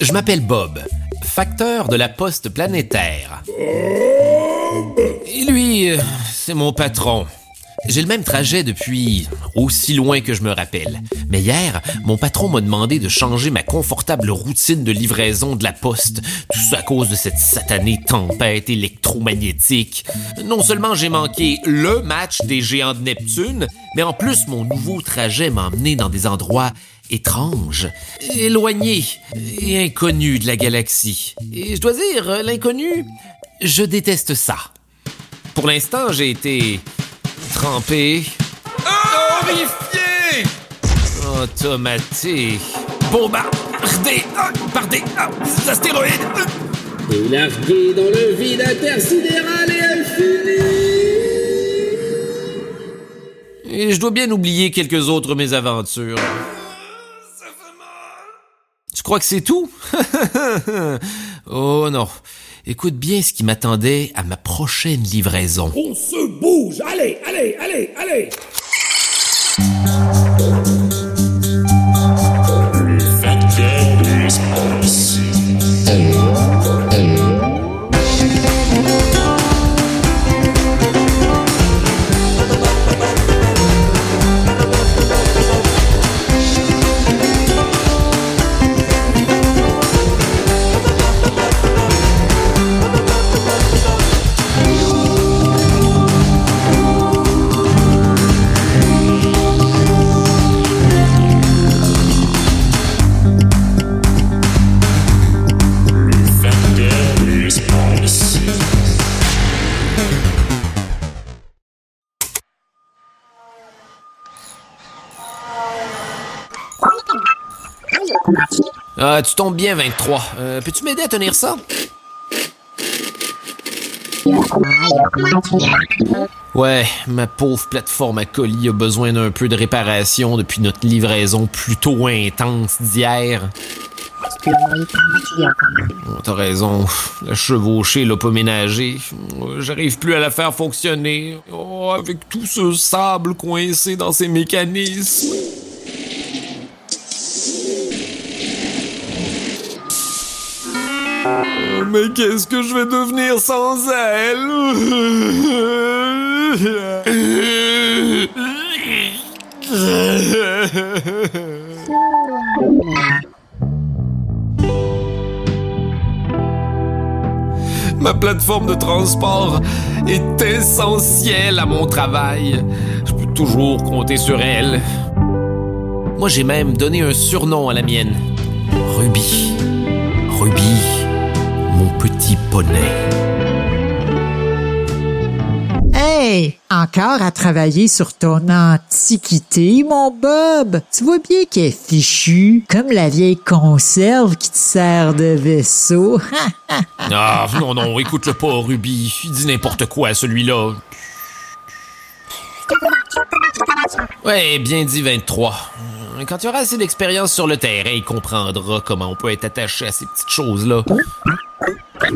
Je m'appelle Bob, facteur de la poste planétaire. Et lui, euh, c'est mon patron. J'ai le même trajet depuis aussi loin que je me rappelle. Mais hier, mon patron m'a demandé de changer ma confortable routine de livraison de la poste. Tout ça à cause de cette satanée tempête électromagnétique. Non seulement j'ai manqué le match des géants de Neptune, mais en plus mon nouveau trajet m'a emmené dans des endroits étranges, éloignés et inconnus de la galaxie. Et je dois dire, l'inconnu, je déteste ça. Pour l'instant, j'ai été trempé, Horrifié! automaté, bombardé ah, par des ah, astéroïdes. Et largué dans le vide intersidéral et infini. Et je dois bien oublier quelques autres mésaventures. Crois que c'est tout? oh non. Écoute bien ce qui m'attendait à ma prochaine livraison. On se bouge. Allez, allez, allez, allez. Ah, tu tombes bien, 23. Euh, Peux-tu m'aider à tenir ça? Ouais, ma pauvre plateforme à colis a besoin d'un peu de réparation depuis notre livraison plutôt intense d'hier. Oh, T'as raison, la chevauchée l'a pas ménagée. Euh, J'arrive plus à la faire fonctionner. Oh, avec tout ce sable coincé dans ses mécanismes. Mais qu'est-ce que je vais devenir sans elle? Ma plateforme de transport est essentielle à mon travail. Je peux toujours compter sur elle. Moi, j'ai même donné un surnom à la mienne. Ruby. Ruby, petit poney. Hey, encore à travailler sur ton antiquité, mon Bob. Tu vois bien qu'elle est fichue, comme la vieille conserve qui te sert de vaisseau. Ah, non, non, écoute-le pas, Ruby. Il dit n'importe quoi, celui-là. Ouais, bien dit 23. Quand tu auras assez d'expérience sur le terrain, il comprendra comment on peut être attaché à ces petites choses-là.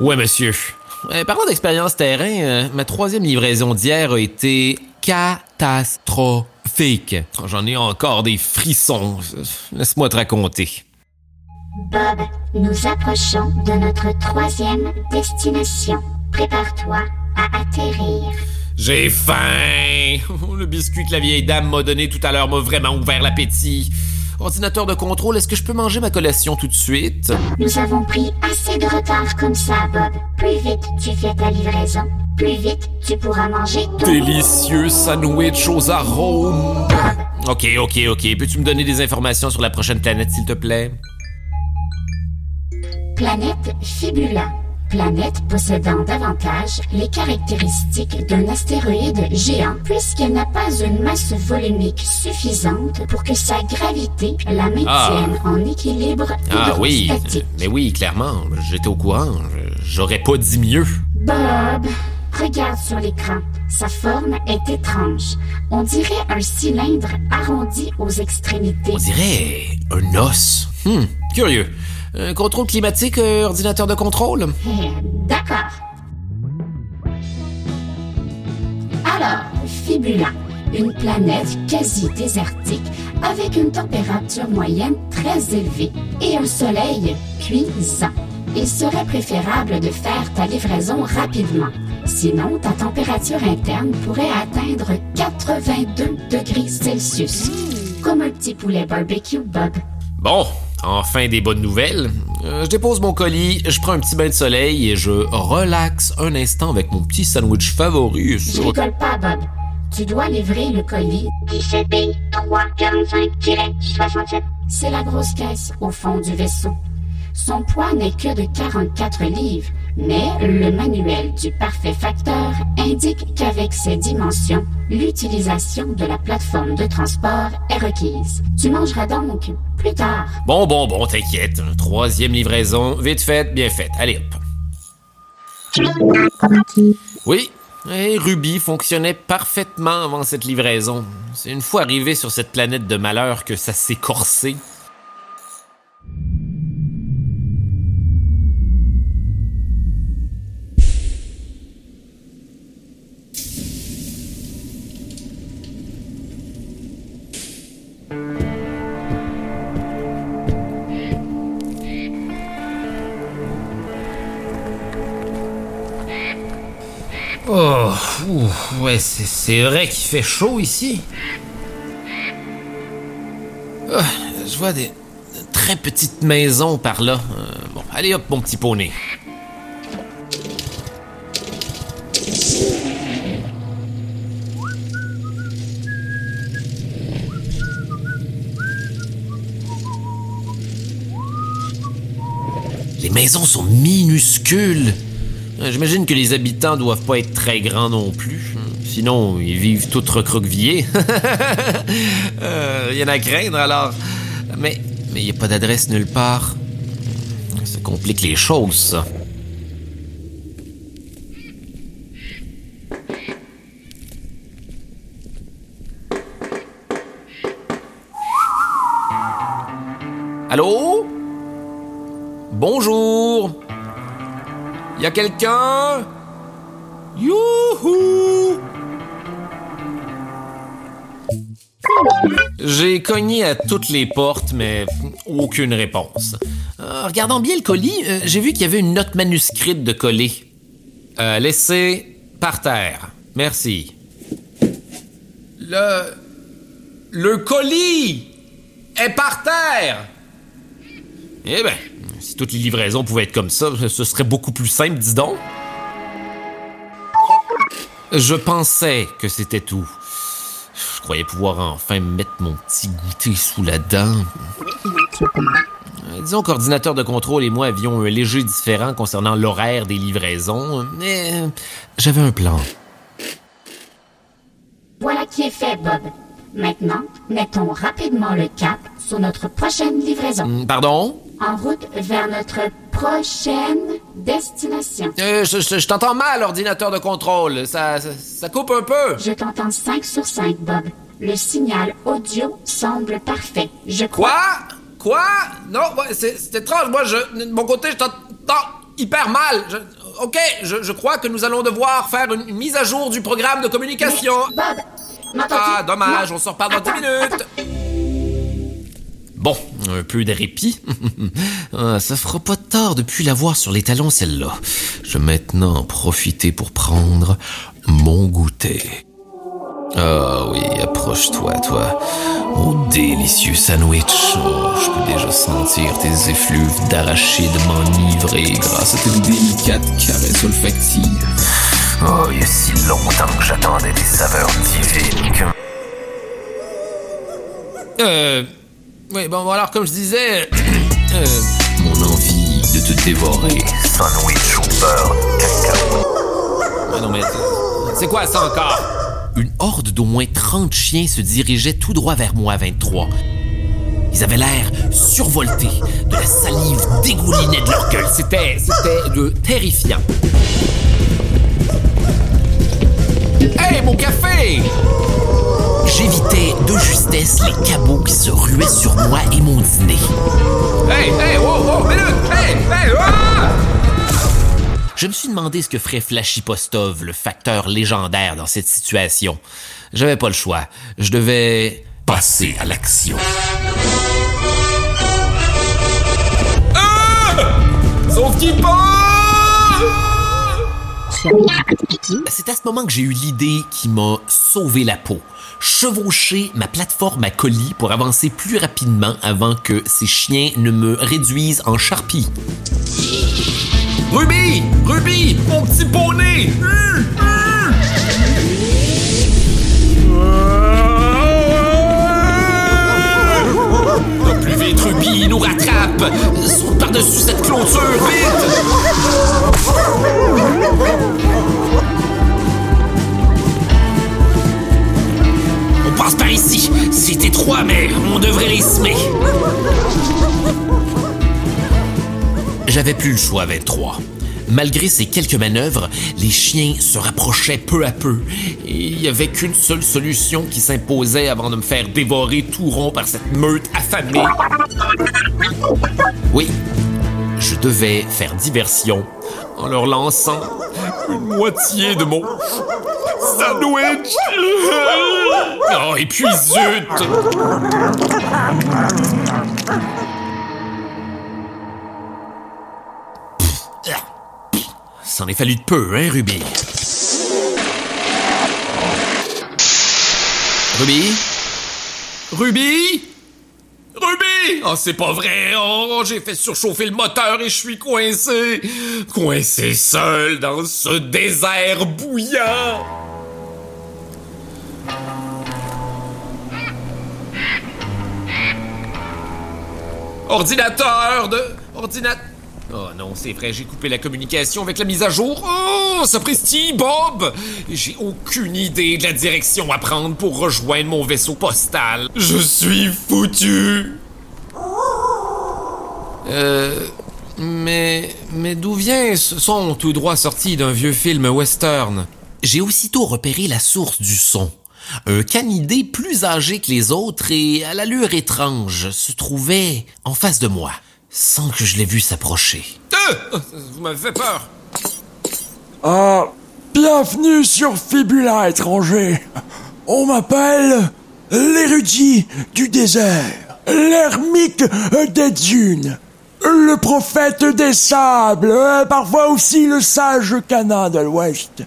Ouais, monsieur. Euh, parlant d'expérience terrain, euh, ma troisième livraison d'hier a été catastrophique. J'en ai encore des frissons. Laisse-moi te raconter. Bob, nous approchons de notre troisième destination. Prépare-toi à atterrir. J'ai faim! Le biscuit que la vieille dame m'a donné tout à l'heure m'a vraiment ouvert l'appétit. Ordinateur de contrôle, est-ce que je peux manger ma collation tout de suite? Nous avons pris assez de retard comme ça, Bob. Plus vite tu fais ta livraison, plus vite tu pourras manger ton... Délicieux sandwich aux arômes. Ok, ok, ok. Peux-tu me donner des informations sur la prochaine planète, s'il te plaît? Planète Fibula. Planète possédant davantage les caractéristiques d'un astéroïde géant puisqu'elle n'a pas une masse volumique suffisante pour que sa gravité la maintienne en équilibre Ah oui, mais oui, clairement. J'étais au courant. J'aurais pas dit mieux. Bob, regarde sur l'écran. Sa forme est étrange. On dirait un cylindre arrondi aux extrémités. On dirait un os. Hmm, curieux. Un contrôle climatique, euh, ordinateur de contrôle? D'accord. Alors, Fibula, une planète quasi désertique avec une température moyenne très élevée et un soleil cuisant. Il serait préférable de faire ta livraison rapidement. Sinon, ta température interne pourrait atteindre 82 degrés Celsius. Comme un petit poulet barbecue, Bob. Bon, enfin des bonnes nouvelles. Euh, je dépose mon colis, je prends un petit bain de soleil et je relaxe un instant avec mon petit sandwich favori. Je rigole pas, Bob. Tu dois livrer le colis 17B 345-67. C'est la grosse caisse au fond du vaisseau. Son poids n'est que de 44 livres, mais le manuel du parfait facteur indique qu'avec ces dimensions, l'utilisation de la plateforme de transport est requise. Tu mangeras donc plus tard. Bon, bon, bon, t'inquiète. Troisième livraison, vite faite, bien faite. Allez hop. Oui, et Ruby fonctionnait parfaitement avant cette livraison. C'est une fois arrivé sur cette planète de malheur que ça s'est corsé. Ouh, ouais, c'est- vrai qu'il fait chaud ici. Ah, je vois des très petites maisons par là. Euh, bon, allez hop, mon petit poney. Les maisons sont minuscules. Euh, J'imagine que les habitants doivent pas être très grands non plus. Sinon, ils vivent tous recroquevillés. Euh, Il y en a à craindre alors. Mais mais il n'y a pas d'adresse nulle part. Ça complique les choses, ça. Quelqu'un? Youhou! J'ai cogné à toutes les portes, mais aucune réponse. Euh, regardant bien le colis, euh, j'ai vu qu'il y avait une note manuscrite de coller. Euh, laissez par terre. Merci. Le. Le colis est par terre! Eh ben, si toutes les livraisons pouvaient être comme ça, ce serait beaucoup plus simple, dis donc. Je pensais que c'était tout. Je croyais pouvoir enfin mettre mon petit goûter sous la dent. Disons qu'ordinateur de contrôle et moi avions un léger différent concernant l'horaire des livraisons, mais j'avais un plan. Voilà qui est fait, Bob. Maintenant, mettons rapidement le cap sur notre prochaine livraison. Pardon? En route vers notre prochaine destination. Euh, je je- je t'entends mal, ordinateur de contrôle. Ça, ça, ça coupe un peu. Je t'entends 5 sur 5, Bob. Le signal audio semble parfait. Je crois. Quoi? Quoi? Non, c'est étrange. Moi, je, de mon côté, je t'entends hyper mal. Je- ok, je, je crois que nous allons devoir faire une, une mise à jour du programme de communication. Bob, m'entends-tu? Ah, dommage, Non. on se reparle dans 10 Attends, minutes. attends. Bon, un peu de répit. Ah, ça fera pas de tort depuis l'avoir sur les talons, celle-là. Je vais maintenant en profiter pour prendre mon goûter. Ah oui, approche-toi, toi. Mon délicieux sandwich. Oh, je peux déjà sentir tes effluves d'arachide m'enivrer grâce à tes délicates caresses olfactives. Oh, il y a si longtemps que j'attendais des saveurs divines. Euh... Oui, bon, alors, comme je disais... euh, mon envie de te dévorer. Sandwich beurre cacahuète. Ah non, mais... C'est quoi ça encore? Une horde d'au moins 30 chiens se dirigeait tout droit vers moi à 23. Ils avaient l'air survoltés. De la salive dégoulinait de leur gueule. C'était... c'était de terrifiant. Hey, mon café! J'évitais de justesse les cabots qui se ruaient sur moi et mon dîner. Hey, hey, wow, wow, minute! Hey, hey, ah! Je me suis demandé ce que ferait Flashy Postov, le facteur légendaire dans cette situation. J'avais pas le choix. Je devais passer à l'action. Sauf qui C'est à ce moment que j'ai eu l'idée qui m'a sauvé la peau. Chevaucher ma plateforme à colis pour avancer plus rapidement avant que ces chiens ne me réduisent en charpie. Ruby Ruby Mon petit poney Hum, hum. Plus vite, Ruby, il nous rattrape! Saute par-dessus cette clôture, vite! Passe par ici. C'est étroit, mais on devrait les semer. J'avais plus le choix, 23. Malgré ces quelques manœuvres, les chiens se rapprochaient peu à peu. Et il n'y avait qu'une seule solution qui s'imposait avant de me faire dévorer tout rond par cette meute affamée. Oui, je devais faire diversion en leur lançant une moitié de mon sandwich. Oh, et puis zut! C'en est fallu de peu, hein, Ruby? Ruby? Ruby? Ruby! Oh, c'est pas vrai! Oh, j'ai fait surchauffer le moteur et je suis coincé! Coincé seul dans ce désert bouillant! Ordinateur de... Ordinateur... Oh non, c'est vrai, j'ai coupé la communication avec la mise à jour. Oh, sapristi, Bob! J'ai aucune idée de la direction à prendre pour rejoindre mon vaisseau postal. Je suis foutu! Euh... Mais... Mais d'où vient ce son tout droit sorti d'un vieux film western? J'ai aussitôt repéré la source du son. Un canidé plus âgé que les autres et à l'allure étrange se trouvait en face de moi, sans que je l'aie vu s'approcher. Euh, Vous m'avez fait peur Ah, bienvenue sur Fibula étranger. On m'appelle l'érudit du désert, l'ermite des dunes, le prophète des sables, euh, parfois aussi le sage canin de l'Ouest.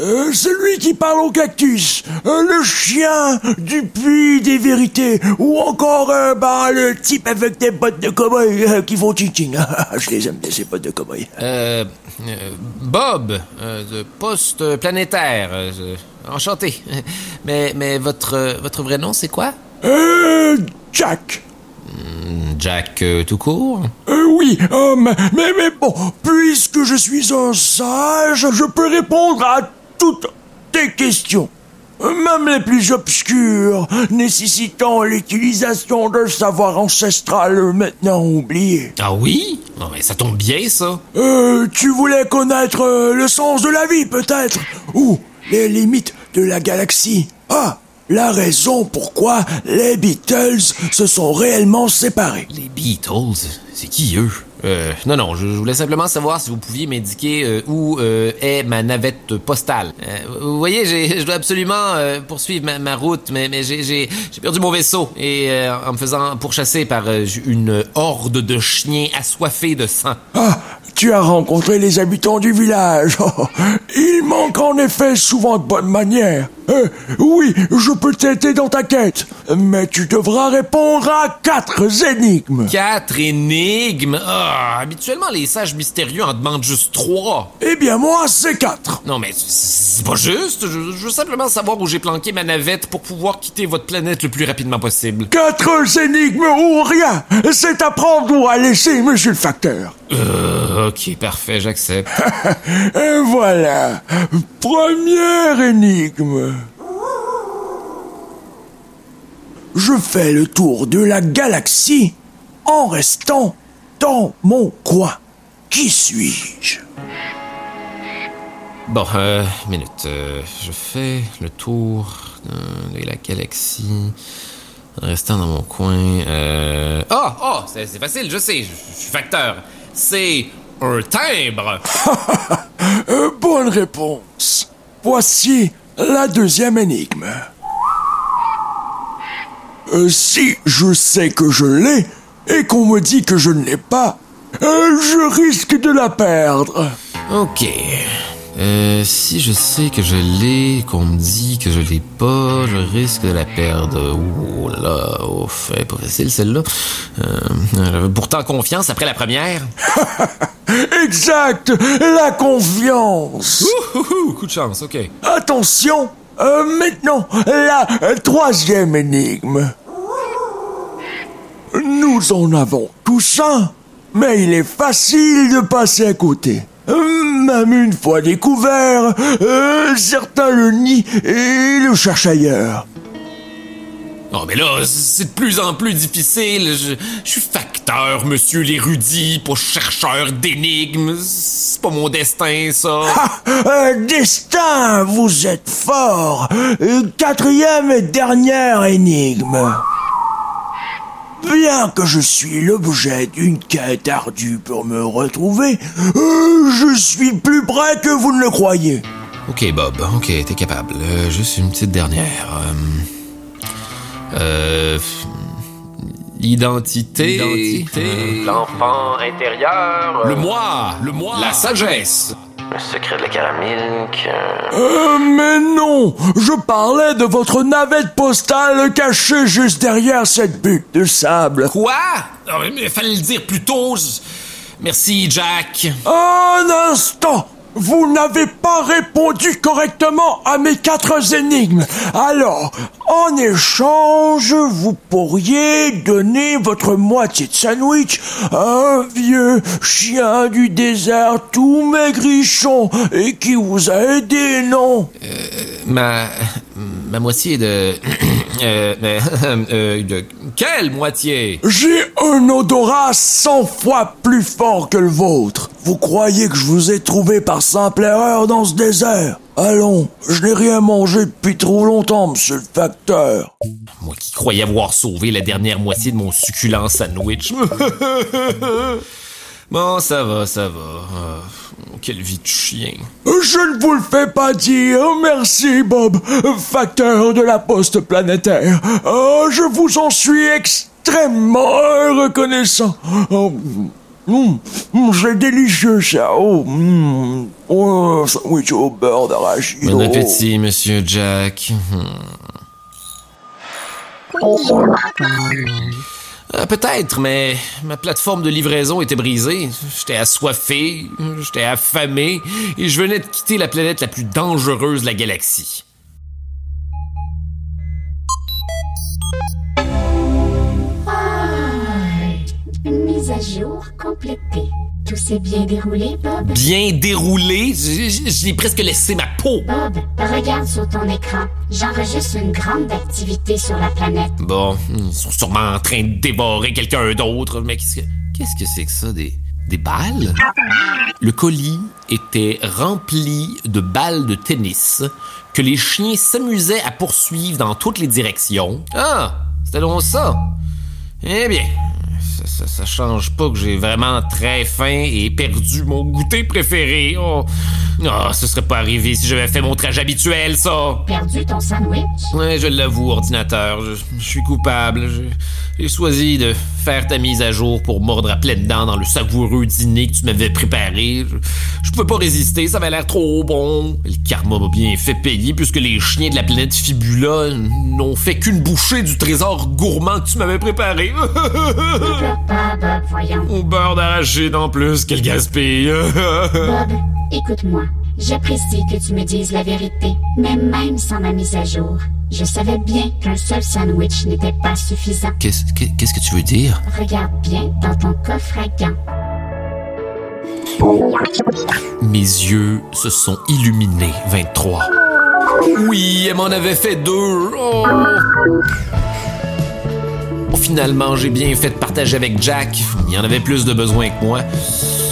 Euh, celui qui parle au cactus, euh, le chien du puits des vérités, ou encore euh, bah, le type avec des bottes de cow-boy euh, qui font ching Je les aime ces bottes de cow-boy. Euh, Bob, de Poste Planétaire. enchanté. Mais, mais votre, votre vrai nom, c'est quoi? Euh, Jack. Jack euh, tout court? Euh, oui, euh, mais, mais, mais bon, puisque je suis un sage, je peux répondre à toutes tes questions. Même les plus obscures, nécessitant l'utilisation d'un savoir ancestral maintenant oublié. Ah oui? Non, mais ça tombe bien, ça. Euh, tu voulais connaître euh, le sens de la vie, peut-être? Ou les limites de la galaxie? Ah, la raison pourquoi les Beatles se sont réellement séparés. Les Beatles, c'est qui eux? Euh, non, non, je, je voulais simplement savoir si vous pouviez m'indiquer euh, où euh, est ma navette postale. Euh, vous voyez, je dois absolument euh, poursuivre ma, ma route, mais, mais j'ai- perdu mon vaisseau et euh, en me faisant pourchasser par une horde de chiens assoiffés de sang. Ah, tu as rencontré les habitants du village. Ils manquent en effet souvent de bonnes manières. Euh, oui, je peux t'aider dans ta quête, mais tu devras répondre à quatre énigmes. Quatre énigmes? Ah, habituellement, les sages mystérieux en demandent juste trois. Eh bien, moi, c'est quatre. Non, mais c'est c'est pas juste. Je, je veux simplement savoir où j'ai planqué ma navette pour pouvoir quitter votre planète le plus rapidement possible. Quatre énigmes ou rien. C'est à prendre ou à laisser, monsieur le facteur. Euh, ok, parfait, j'accepte. Et voilà. Première énigme. Je fais le tour de la galaxie en restant dans mon coin. Qui suis-je? Bon, euh, minute. euh, je fais le tour euh, de la galaxie en restant dans mon coin. Euh... Oh, oh, c'est facile, je sais, je, je suis facteur. C'est un timbre. Euh, Bonne réponse. Voici la deuxième énigme. Euh, si je sais que je l'ai et qu'on me dit que je ne l'ai pas, euh, je risque de la perdre. Ok. Euh, si je sais que je l'ai, qu'on me dit que je l'ai pas, je risque de la perdre. Ouh là, ouf, elle est pas facile celle-là. Euh, J'avais pourtant confiance après la première. Exact, la confiance. Ouh, coup de chance, ok. Attention, euh, maintenant, la troisième énigme. Nous en avons tous un, mais il est facile de passer à côté. Euh, Même une fois découvert, euh, certains le nient et le cherchent ailleurs. Non, mais là, c'est de plus en plus difficile. Je, je suis facteur, monsieur l'érudit, pas chercheur d'énigmes. C'est pas mon destin, ça. Ah, euh, destin, vous êtes fort. Euh, Quatrième et dernière énigme. Bien que je suis l'objet d'une quête ardue pour me retrouver, euh, je suis plus près que vous ne le croyez. Ok, Bob, ok, t'es capable. Euh, juste une petite dernière. Euh. euh, L'identité. L'identité. L'enfant intérieur. Le moi, le moi. La sagesse. Le secret de la caramilk. euh, Euh, mais non, je parlais de votre navette postale cachée juste derrière cette butte de sable. Quoi? Ah, mais il fallait le dire plus tôt. Merci, Jack. Un instant Vous n'avez pas répondu correctement à mes quatre énigmes. Alors, en échange, vous pourriez donner votre moitié de sandwich à un vieux chien du désert tout maigrichon et qui vous a aidé, non? Ma. Ma moitié de. euh, mais, euh, de. Quelle moitié? J'ai un odorat 100 fois plus fort que le vôtre. Vous croyez que je vous ai trouvé par simple erreur dans ce désert? Allons, je n'ai rien mangé depuis trop longtemps, monsieur le facteur. Moi qui croyais avoir sauvé la dernière moitié de mon succulent sandwich. bon, ça va, ça va. Ah, quelle vie de chien. Je ne vous le fais pas dire. Merci, Bob, facteur de la poste planétaire. Oh, je vous en suis extrêmement reconnaissant. Oh, mm, mm, c'est délicieux, ça. Oh, mm, oh, sandwich au beurre d'arachide. Bon oh. appétit, monsieur Jack. Euh, Peut-être, mais ma plateforme de livraison était brisée. J'étais assoiffé, j'étais affamé, et je venais de quitter la planète la plus dangereuse de la galaxie. À jour complétée. Tout s'est bien déroulé, Bob? Bien déroulé, j'ai presque laissé ma peau. Bob, regarde sur ton écran. J'enregistre une grande activité sur la planète. Bon, ils sont sûrement en train de dévorer quelqu'un d'autre, mais qu'est-ce que qu'est-ce que c'est que ça des des balles? Le colis était rempli de balles de tennis que les chiens s'amusaient à poursuivre dans toutes les directions. Ah, c'était donc ça. Eh bien, ça, ça, change pas que j'ai vraiment très faim et perdu mon goûter préféré. Oh, Ah, ce serait pas arrivé si j'avais fait mon trajet habituel, ça. Perdu ton sandwich? Ouais, je l'avoue, ordinateur. Je, je suis coupable. J'ai choisi de faire ta mise à jour pour mordre à pleines dents dans le savoureux dîner que tu m'avais préparé. Je, je pouvais pas résister, ça avait l'air trop bon. Le karma m'a bien fait payer puisque les chiens de la planète Fibula n'ont fait qu'une bouchée du trésor gourmand que tu m'avais préparé. Au beurre d'arachide en plus, quel gaspille. Bob, écoute-moi. J'apprécie que tu me dises la vérité, mais même sans ma mise à jour, je savais bien qu'un seul sandwich n'était pas suffisant. Qu'est-ce que- tu veux dire? Regarde bien dans ton coffre à gants. Mes yeux se sont illuminés, 23. Oui, elle m'en avait fait deux. Oh. Finalement, j'ai bien fait de partager avec Jack. Il en avait plus de besoin que moi.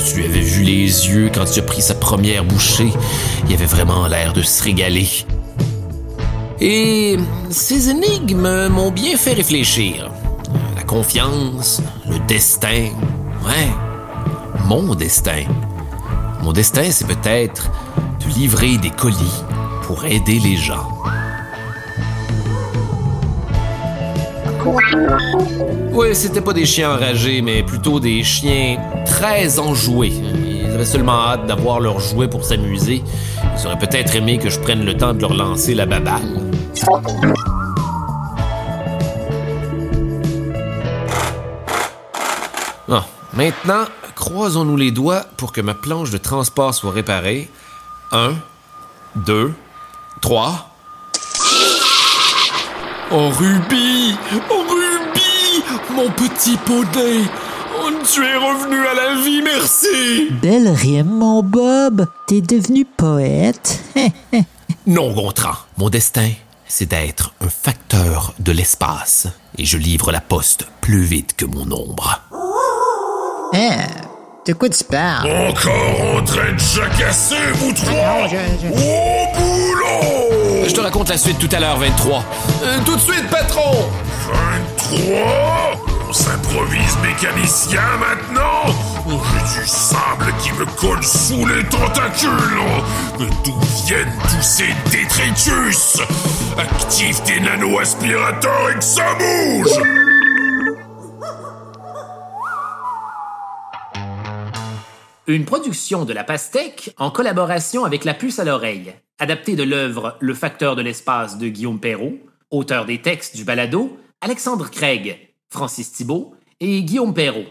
Tu avais vu les yeux quand tu as pris sa première bouchée. Il avait vraiment l'air de se régaler. Et ces énigmes m'ont bien fait réfléchir. La confiance, le destin. Ouais, mon destin. Mon destin, c'est peut-être de livrer des colis pour aider les gens. Oui, c'était pas des chiens enragés, mais plutôt des chiens très enjoués. Ils avaient seulement hâte d'avoir leurs jouets pour s'amuser. Ils auraient peut-être aimé que je prenne le temps de leur lancer la baballe. Maintenant, croisons-nous les doigts pour que ma planche de transport soit réparée. Un, deux, trois. Oh Ruby Oh Ruby Mon petit poney Oh, tu es revenu à la vie, merci Belle rime, mon Bob. T'es devenu poète. Non, Gontran. Mon destin, c'est d'être un facteur de l'espace. Et je livre la poste plus vite que mon ombre. hein? De quoi tu parles? Encore en train de jacasser, vous trois? Je- Au boulot Je te raconte la suite tout à l'heure, 23. Euh, tout de suite, patron! 23 On s'improvise mécanicien maintenant? Oh, J'ai du sable qui me colle sous les tentacules. D'où viennent tous ces détritus? Active tes nano-aspirateurs et que ça bouge Une production de la Pastèque en collaboration avec La Puce à l'oreille, adaptée de l'œuvre Le facteur de l'espace de Guillaume Perrault, auteur des textes du balado, Alexandre Craig, Francis Thibault et Guillaume Perrault.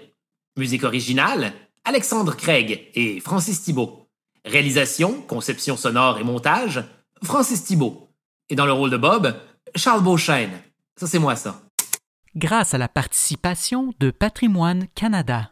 Musique originale, Alexandre Craig et Francis Thibault. Réalisation, conception sonore et montage, Francis Thibault. Et dans le rôle de Bob, Charles Beauchesne. Ça, c'est moi, ça. grâce à la participation de Patrimoine Canada.